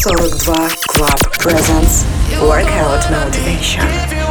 42 Club presents Workout Motivation.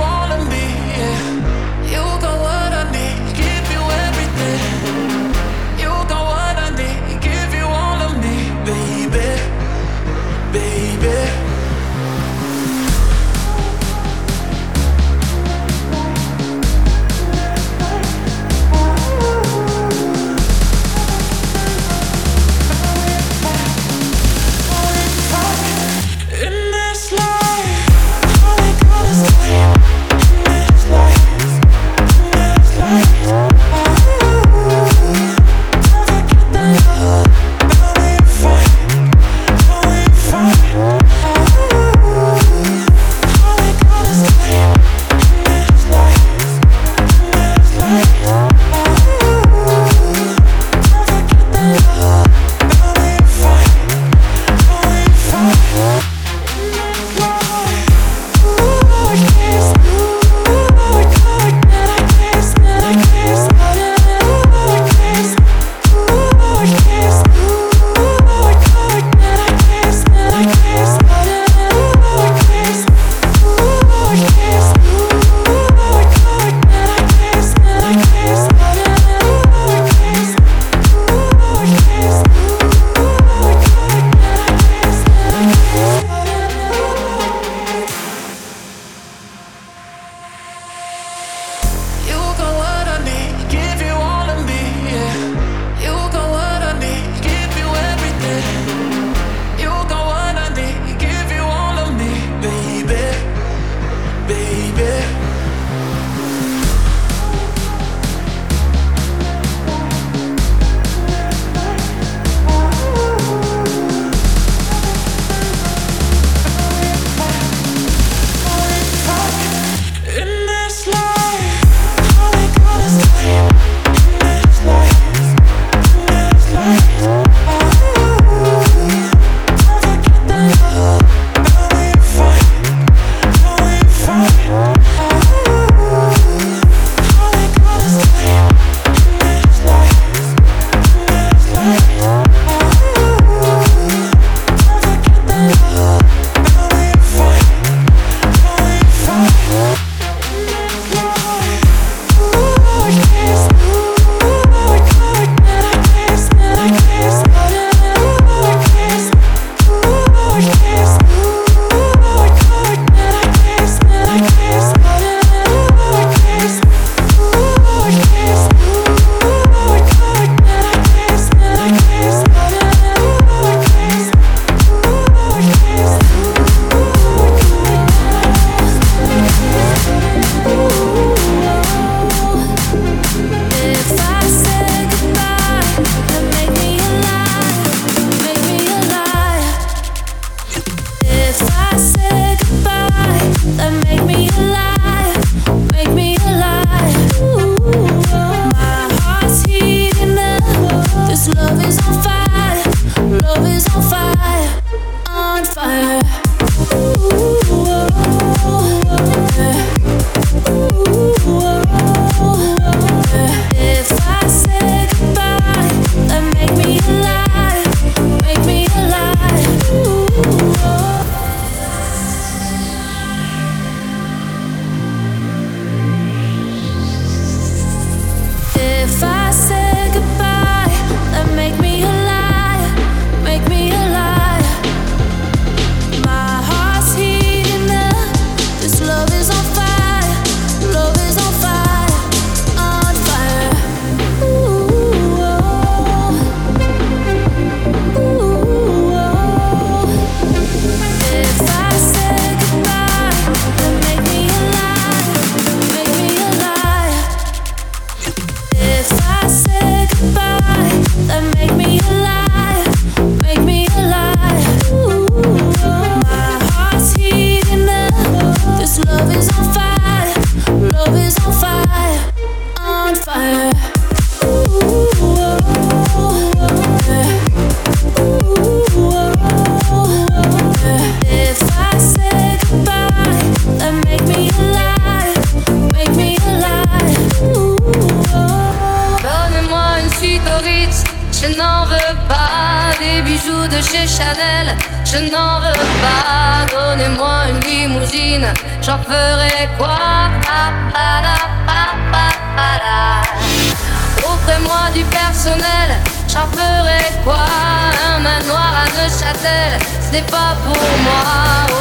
n'est pas pour moi.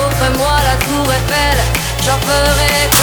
Offrez-moi la tour Eiffel, j'en ferai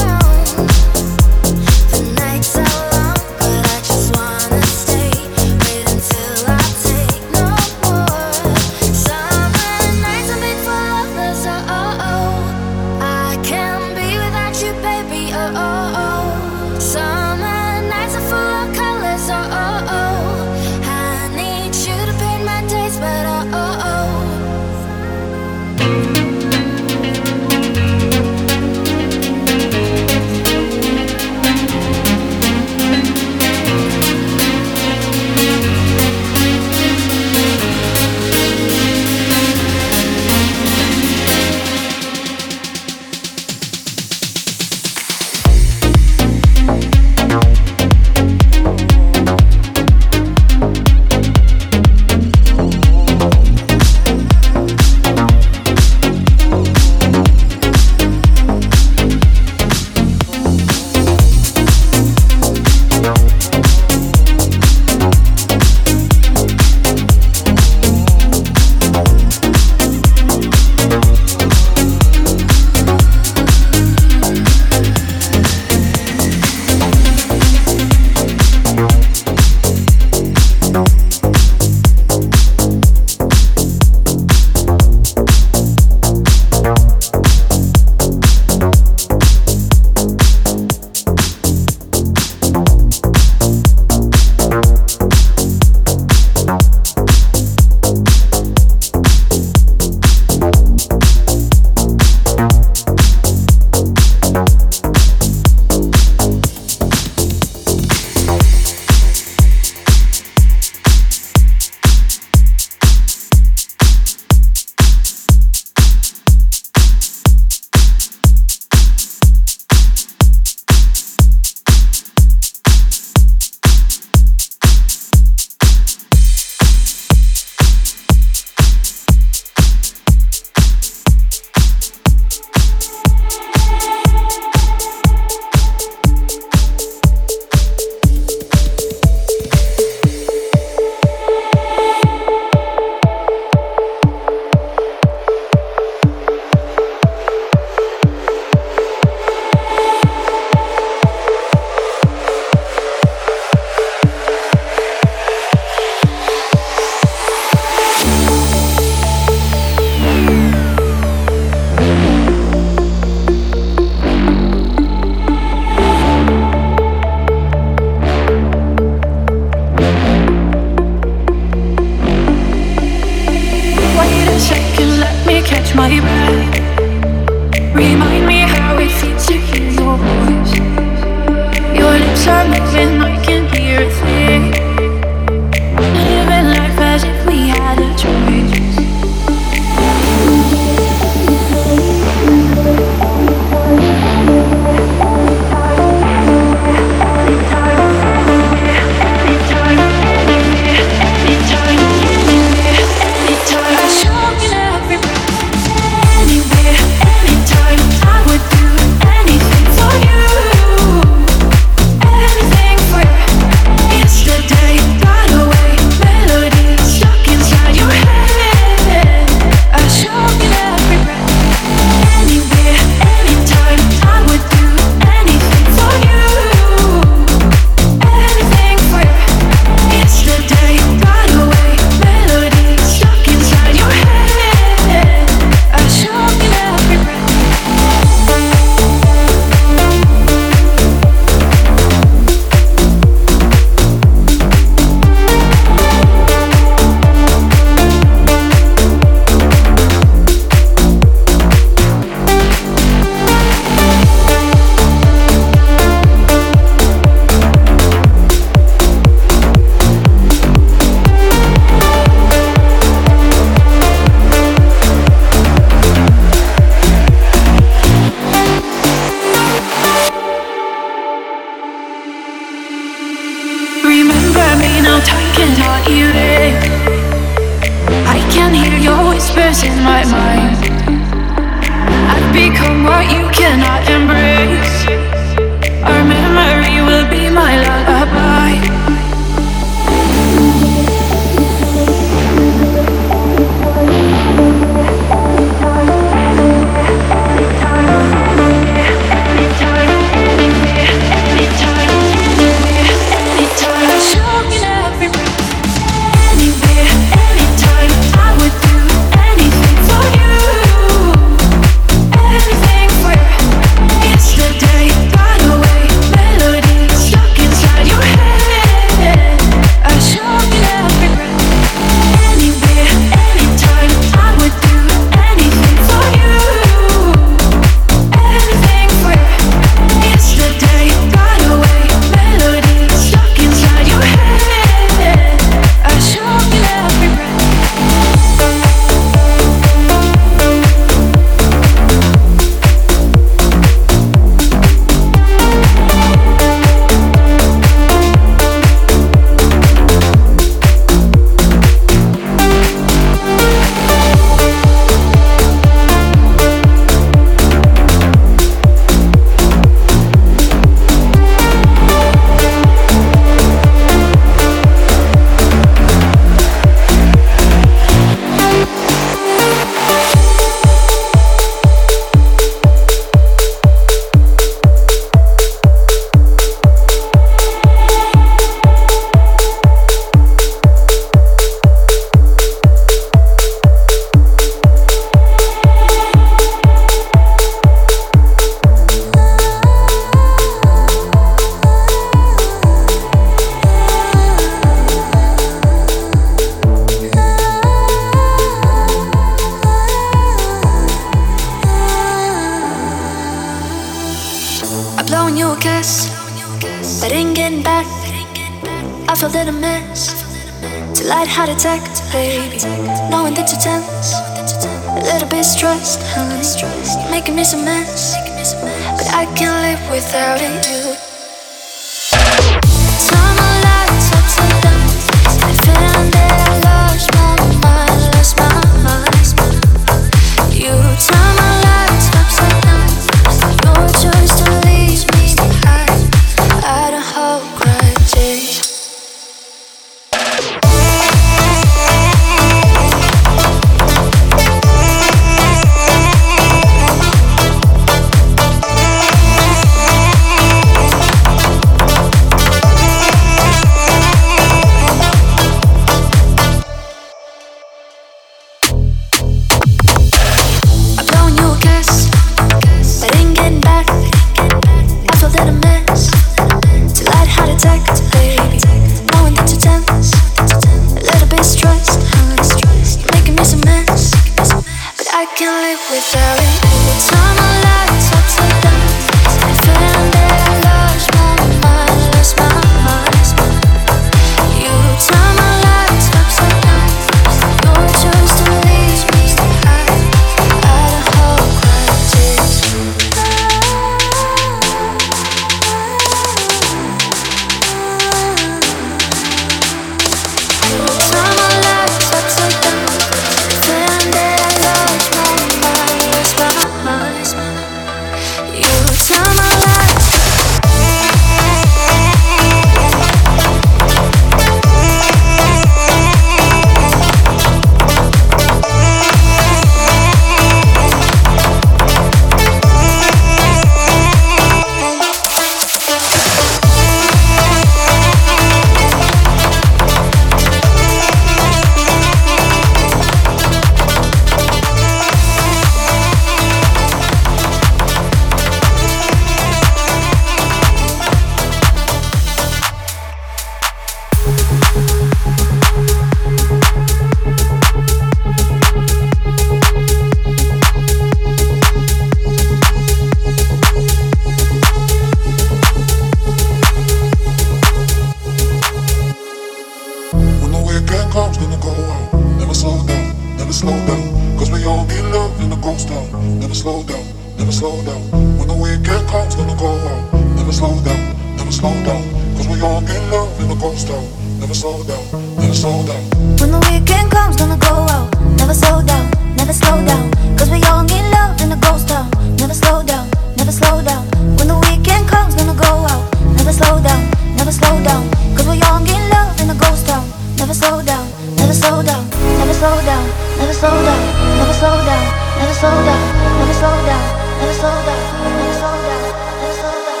If that comes, gonna go out. Never slow down, never slow down. Cause we all need love in a ghost town. Never slow down, never slow down. When the weekend comes, gonna go out. Never slow down, never slow down. Cause we all need love in a ghost town. Never slow down, never slow down. When the weekend comes, gonna go out. Never slow down, never slow down. Cause we all need love in a ghost town. Never slow down, never slow down. When the weekend comes, gonna go out. Never slow down, never slow down. Cause we all need love in a ghost town never slow down, never slow down, never slow down, never slow down, never slow down, never slow down, never slow down, never slow down, never slow down, never slow down.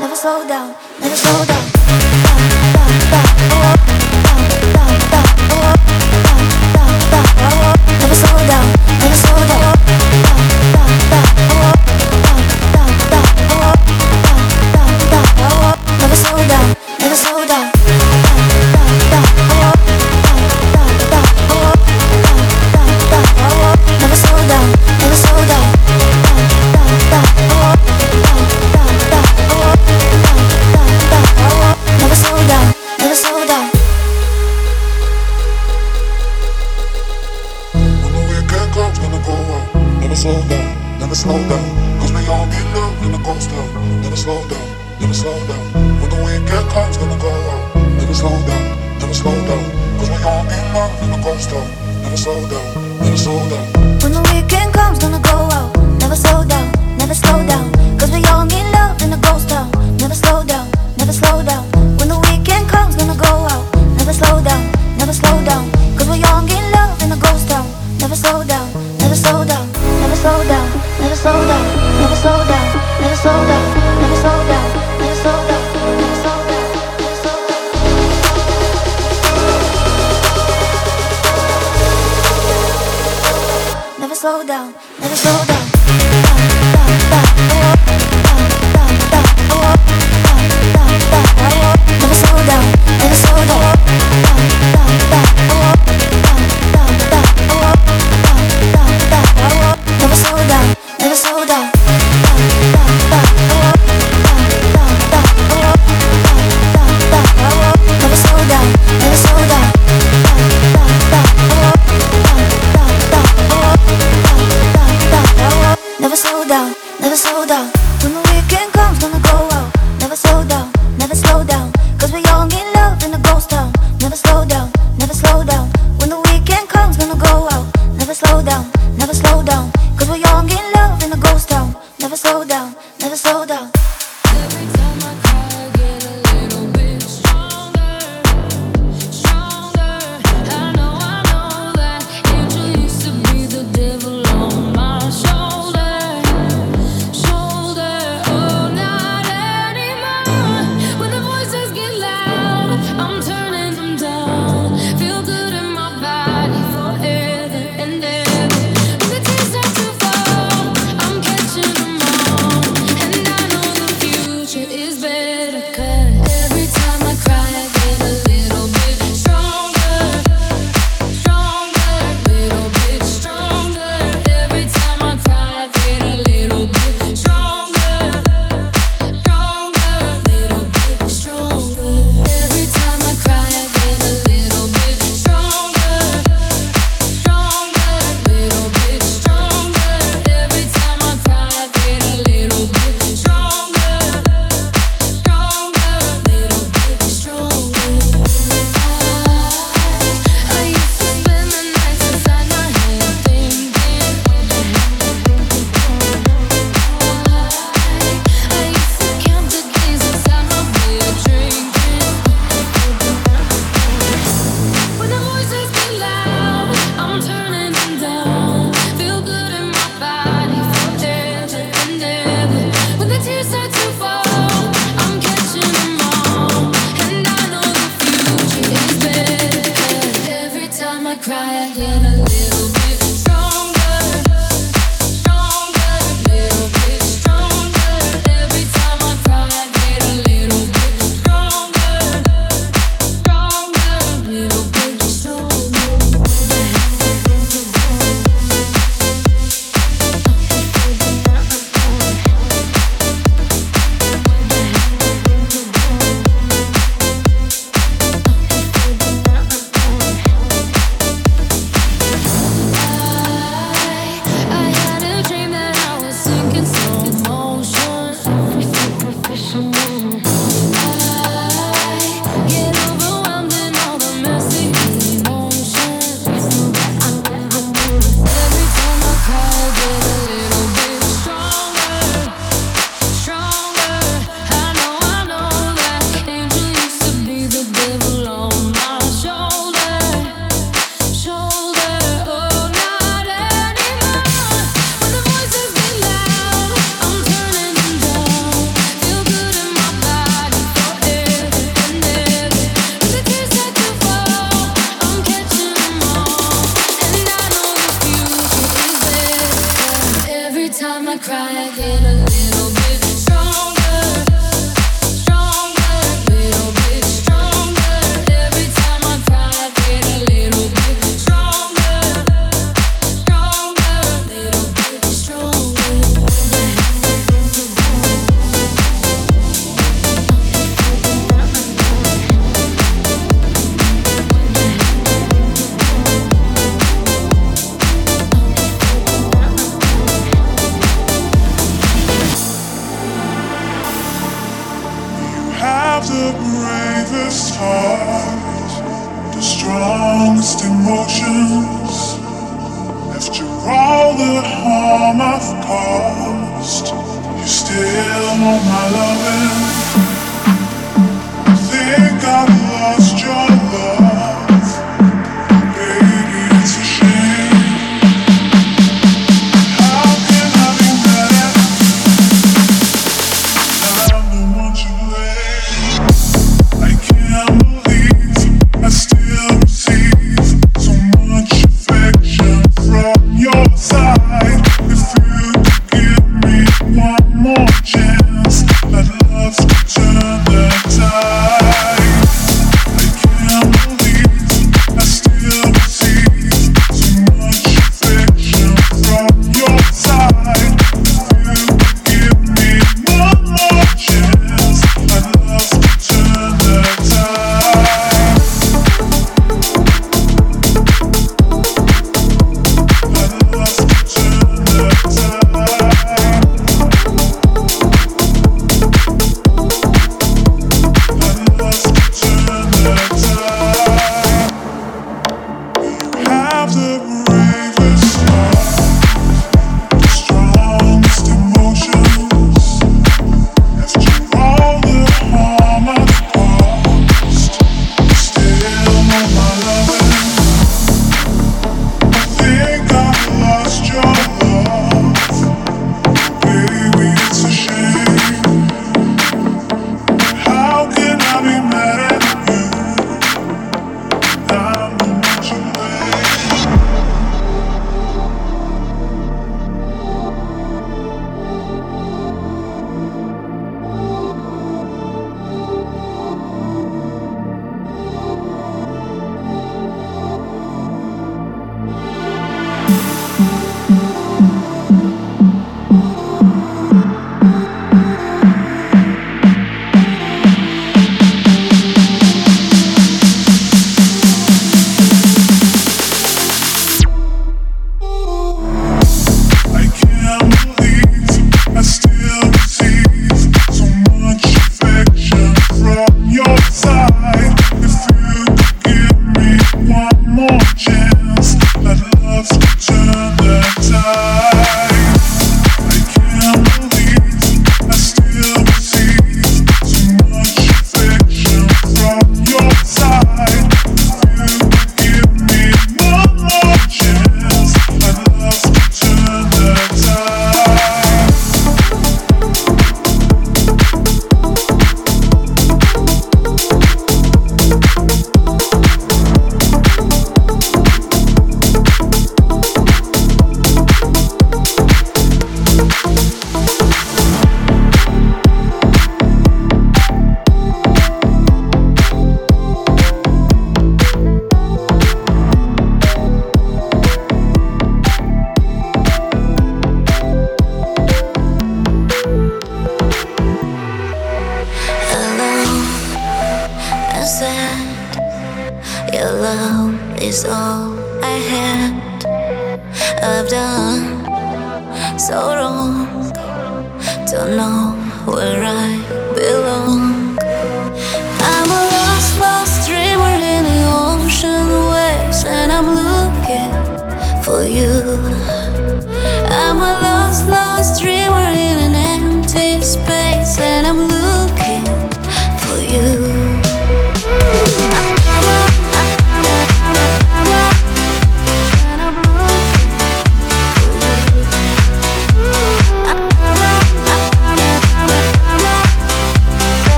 Never slow down, never slow down. Never slow down, never slow down.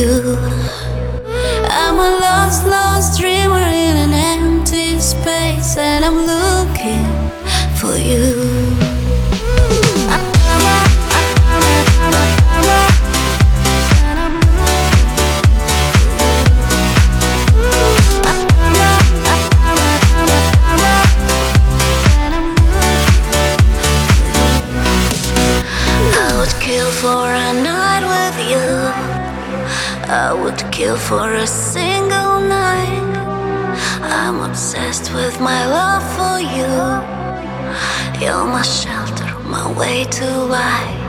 you. I'm a lost, lost dreamer in an empty space, and I'm losing. too wide.